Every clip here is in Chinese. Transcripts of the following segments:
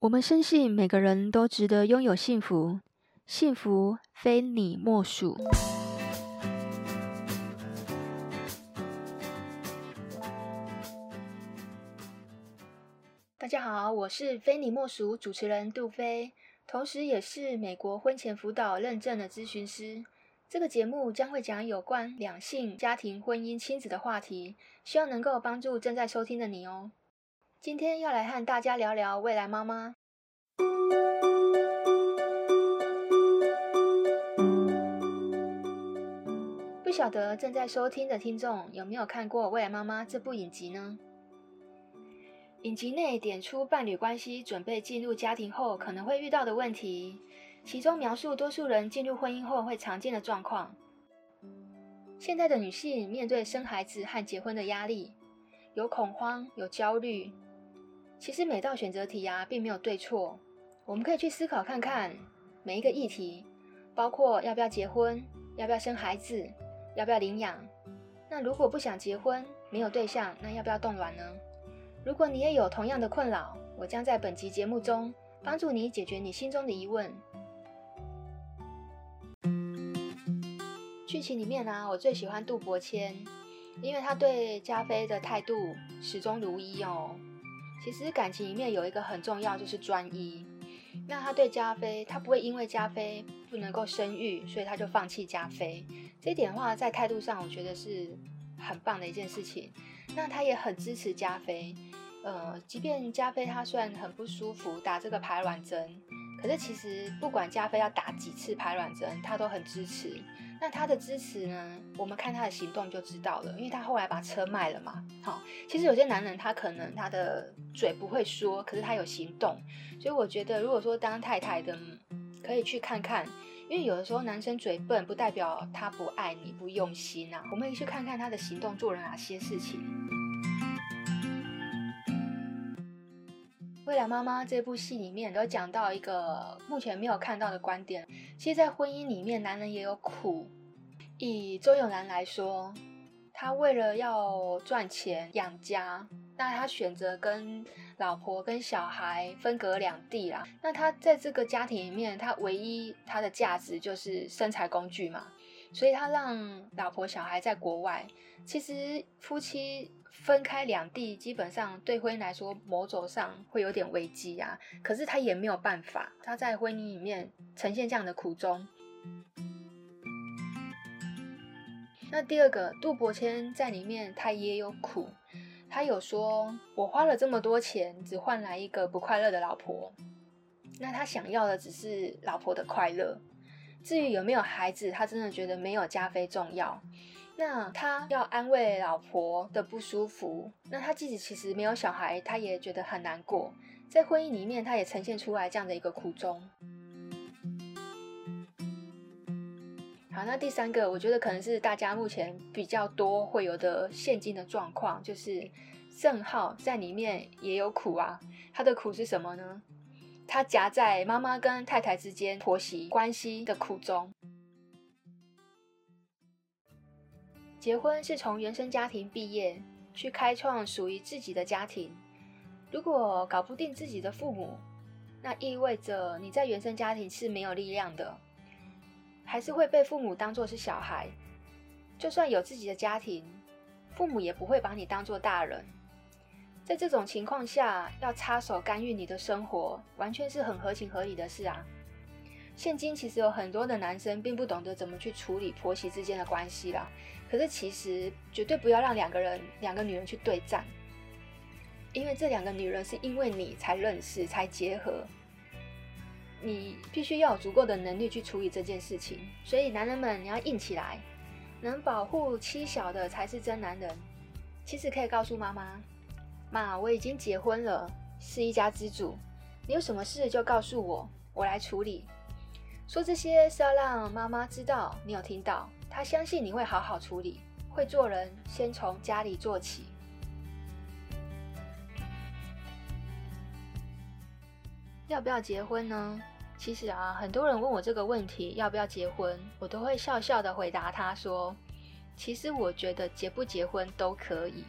我们深信每个人都值得拥有幸福，幸福非你莫属。大家好，我是非你莫属主持人杜菲，同时也是美国婚前辅导认证的咨询师。这个节目将会讲有关两性、家庭、婚姻、亲子的话题，希望能够帮助正在收听的你哦。今天要来和大家聊聊未来妈妈。不晓得正在收听的听众有没有看过《未来妈妈》这部影集呢？影集内点出伴侣关系准备进入家庭后可能会遇到的问题，其中描述多数人进入婚姻后会常见的状况。现在的女性面对生孩子和结婚的压力，有恐慌，有焦虑。其实每道选择题啊，并没有对错，我们可以去思考看看每一个议题，包括要不要结婚，要不要生孩子，要不要领养。那如果不想结婚，没有对象，那要不要冻卵呢？如果你也有同样的困扰，我将在本集节目中帮助你解决你心中的疑问。剧情里面呢、我最喜欢杜伯谦，因为他对加菲的态度始终如一哦。其实感情里面有一个很重要，就是专一。那他对加菲，他不会因为加菲不能够生育，所以他就放弃加菲。这一点的话，在态度上，我觉得是很棒的一件事情。那他也很支持加菲，呃，即便加菲他虽然很不舒服打这个排卵针，可是其实不管加菲要打几次排卵针，他都很支持。那他的支持呢？我们看他的行动就知道了，因为他后来把车卖了嘛。好，其实有些男人他可能他的嘴不会说，可是他有行动。所以我觉得，如果说当太太的，可以去看看，因为有的时候男生嘴笨不代表他不爱你、不用心啊。我们可以去看看他的行动做了哪些事情。未来妈妈这部戏里面都讲到一个目前没有看到的观点。其实，在婚姻里面，男人也有苦。以周永男来说，他为了要赚钱养家，那他选择跟老婆跟小孩分隔两地啦。那他在这个家庭里面，他唯一他的价值就是生财工具嘛。所以他让老婆小孩在国外。其实夫妻分开两地，基本上对婚姻来说，某种上会有点危机啊。可是他也没有办法，他在婚姻里面呈现这样的苦衷。那第二个，杜伯谦在里面他也有苦，他有说：“我花了这么多钱，只换来一个不快乐的老婆。”那他想要的只是老婆的快乐。至于有没有孩子，他真的觉得没有家菲重要。那他要安慰老婆的不舒服，那他自己其实没有小孩，他也觉得很难过。在婚姻里面，他也呈现出来这样的一个苦衷。好，那第三个，我觉得可能是大家目前比较多会有的现今的状况，就是正浩在里面也有苦啊。他的苦是什么呢？他夹在妈妈跟太太之间婆媳关系的苦衷。结婚是从原生家庭毕业，去开创属于自己的家庭。如果搞不定自己的父母，那意味着你在原生家庭是没有力量的，还是会被父母当作是小孩。就算有自己的家庭，父母也不会把你当作大人。在这种情况下，要插手干预你的生活，完全是很合情合理的事啊。现今其实有很多的男生并不懂得怎么去处理婆媳之间的关系啦。可是其实绝对不要让两个人、两个女人去对战，因为这两个女人是因为你才认识、才结合，你必须要有足够的能力去处理这件事情。所以男人们，你要硬起来，能保护妻小的才是真男人。其实可以告诉妈妈。妈，我已经结婚了，是一家之主。你有什么事就告诉我，我来处理。说这些是要让妈妈知道你有听到，他相信你会好好处理。会做人，先从家里做起。要不要结婚呢？其实啊，很多人问我这个问题，要不要结婚，我都会笑笑的回答他说：其实我觉得结不结婚都可以。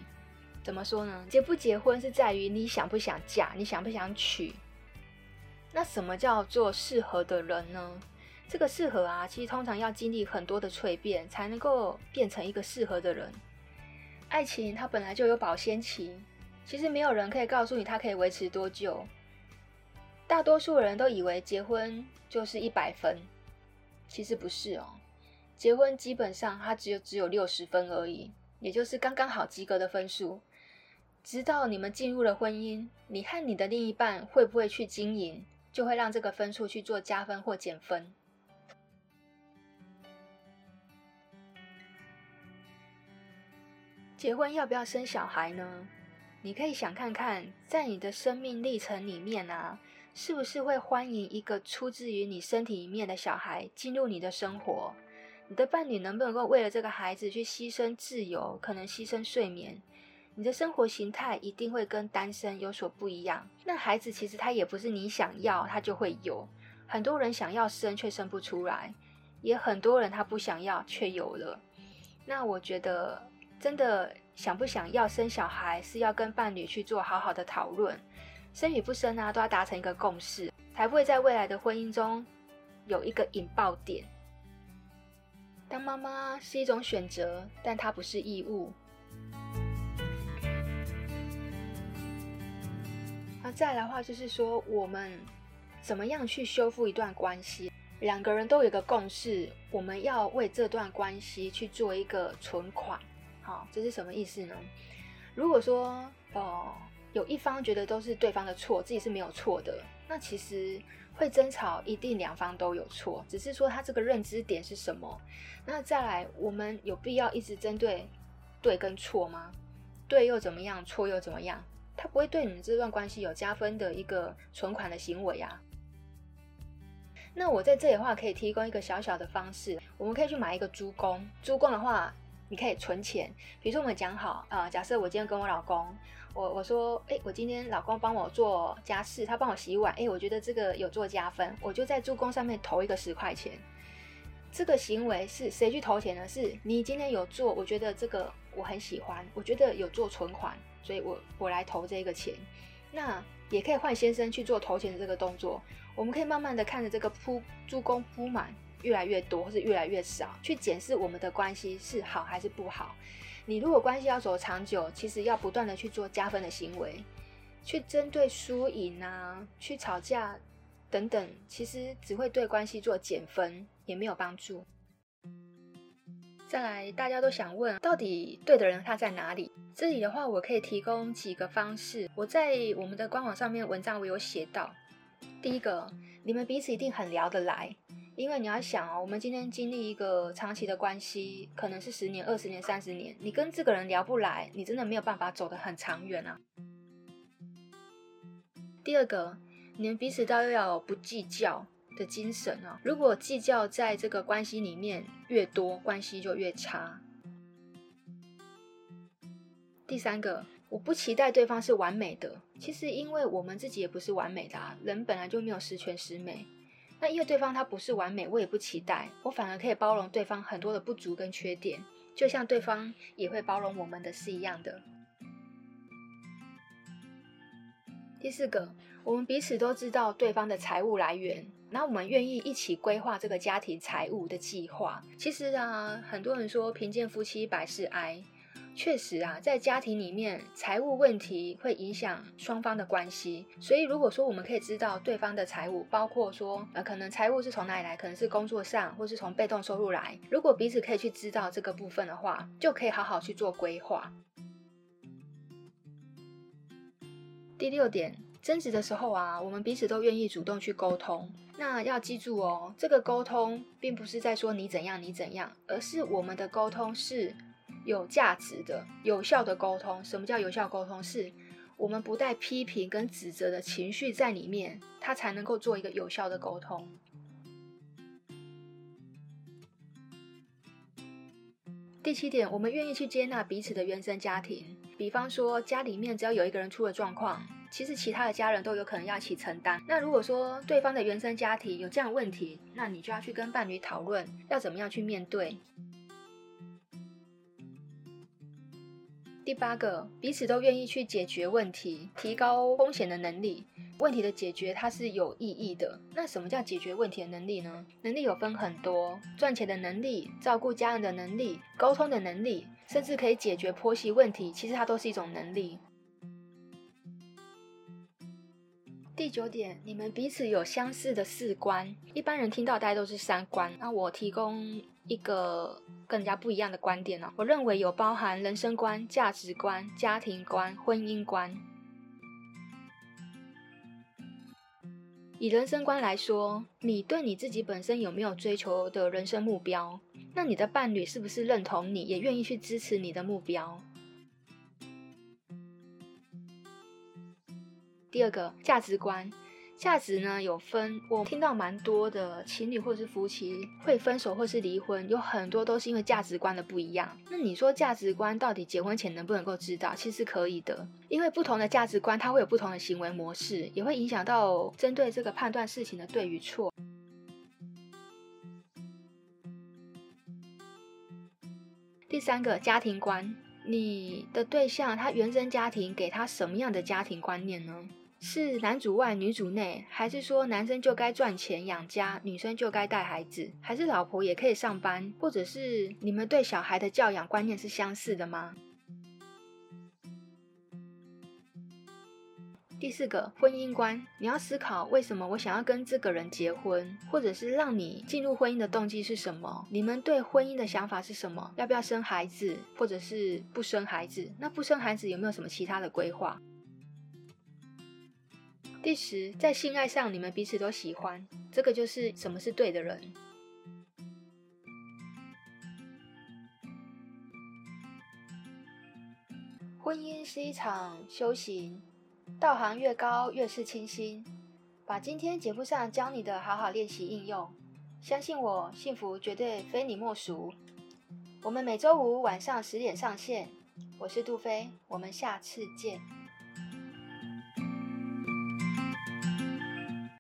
怎么说呢？结不结婚是在于你想不想嫁，你想不想娶。那什么叫做适合的人呢？这个适合啊，其实通常要经历很多的蜕变，才能够变成一个适合的人。爱情它本来就有保鲜期，其实没有人可以告诉你它可以维持多久。大多数人都以为结婚就是一百分，其实不是哦。结婚基本上它只有只有六十分而已，也就是刚刚好及格的分数。直到你们进入了婚姻，你和你的另一半会不会去经营，就会让这个分数去做加分或减分。结婚要不要生小孩呢？你可以想看看，在你的生命历程里面啊，是不是会欢迎一个出自于你身体里面的小孩进入你的生活？你的伴侣能不能够为了这个孩子去牺牲自由，可能牺牲睡眠？你的生活形态一定会跟单身有所不一样。那孩子其实他也不是你想要他就会有，很多人想要生却生不出来，也很多人他不想要却有了。那我觉得。真的想不想要生小孩，是要跟伴侣去做好好的讨论，生与不生啊，都要达成一个共识，才不会在未来的婚姻中有一个引爆点。当妈妈是一种选择，但它不是义务。那再来的话，就是说我们怎么样去修复一段关系？两个人都有一个共识，我们要为这段关系去做一个存款。好，这是什么意思呢？如果说哦、有一方觉得都是对方的错，自己是没有错的，那其实会争吵，一定两方都有错，只是说他这个认知点是什么。那再来，我们有必要一直针对对跟错吗？对又怎么样？错又怎么样？他不会对你们这段关系有加分的一个存款的行为啊。那我在这里的话，可以提供一个小小的方式，我们可以去买一个猪公，猪公的话。你可以存钱，比如说我们讲好啊、假设我今天跟我老公，我我说，哎，我今天老公帮我做家事，他帮我洗碗，哎，我觉得这个有做加分，我就在助攻上面投一个十块钱。这个行为是谁去投钱呢？是你今天有做，我觉得这个我很喜欢，我觉得有做存款，所以我我来投这个钱。那也可以换先生去做投钱的这个动作，我们可以慢慢的看着这个铺助攻铺满。越来越多或是越来越少，去检视我们的关系是好还是不好。你如果关系要走长久，其实要不断的去做加分的行为，去针对输赢啊，去吵架等等，其实只会对关系做减分，也没有帮助。再来，大家都想问，到底对的人他在哪里？这里的话，我可以提供几个方式。我在我们的官网上面文章我有写到，第一个，你们彼此一定很聊得来。因为你要想哦，我们今天经历一个长期的关系，可能是十年、二十年、三十年，你跟这个人聊不来，你真的没有办法走得很长远啊。第二个，你们彼此都要有不计较的精神啊。如果计较在这个关系里面越多，关系就越差。第三个，我不期待对方是完美的，其实因为我们自己也不是完美的啊，人本来就没有十全十美。那因为对方他不是完美，我也不期待，我反而可以包容对方很多的不足跟缺点，就像对方也会包容我们的是一样的。第四个，我们彼此都知道对方的财务来源，那我们愿意一起规划这个家庭财务的计划。其实啊，很多人说贫贱夫妻百事哀。确实啊，在家庭里面，财务问题会影响双方的关系。所以，如果说我们可以知道对方的财务，包括说，呃，可能财务是从哪里来，可能是工作上，或是从被动收入来。如果彼此可以去知道这个部分的话，就可以好好去做规划。第六点，争执的时候啊，我们彼此都愿意主动去沟通。那要记住哦，这个沟通并不是在说你怎样你怎样，而是我们的沟通是。有价值的、有效的沟通。什么叫有效沟通？是我们不带批评跟指责的情绪在里面，它才能够做一个有效的沟通。第七点，我们愿意去接纳彼此的原生家庭。比方说，家里面只要有一个人出了状况，其实其他的家人都有可能要一起承担。那如果说对方的原生家庭有这样的问题，那你就要去跟伴侣讨论，要怎么样去面对。第八个，彼此都愿意去解决问题，提高风险的能力。问题的解决它是有意义的。那什么叫解决问题的能力呢？能力有分很多，赚钱的能力、照顾家人的能力、沟通的能力，甚至可以解决婆媳问题，其实它都是一种能力。第九点，你们彼此有相似的四观。一般人听到大家都是三观，那我提供一个更加不一样的观点呢。我认为有包含人生观、价值观、家庭观、婚姻观。以人生观来说，你对你自己本身有没有追求的人生目标？那你的伴侣是不是认同你，也愿意去支持你的目标？第二个价值观，价值呢有分，我听到蛮多的情侣或是夫妻会分手或是离婚，有很多都是因为价值观的不一样。那你说价值观到底结婚前能不能够知道？其实可以的，因为不同的价值观它会有不同的行为模式，也会影响到针对这个判断事情的对与错。第三个家庭观，你的对象他原生家庭给他什么样的家庭观念呢？是男主外女主内，还是说男生就该赚钱养家，女生就该带孩子？还是老婆也可以上班？或者是你们对小孩的教养观念是相似的吗？第四个婚姻观，你要思考为什么我想要跟这个人结婚，或者是让你进入婚姻的动机是什么？你们对婚姻的想法是什么？要不要生孩子，或者是不生孩子？那不生孩子有没有什么其他的规划？第十，在性爱上，你们彼此都喜欢，这个就是什么是对的人。婚姻是一场修行，道行越高，越是清新。把今天节目上教你的好好练习应用，相信我，幸福绝对非你莫属。我们每周五晚上十点上线，我是杜菲，我们下次见。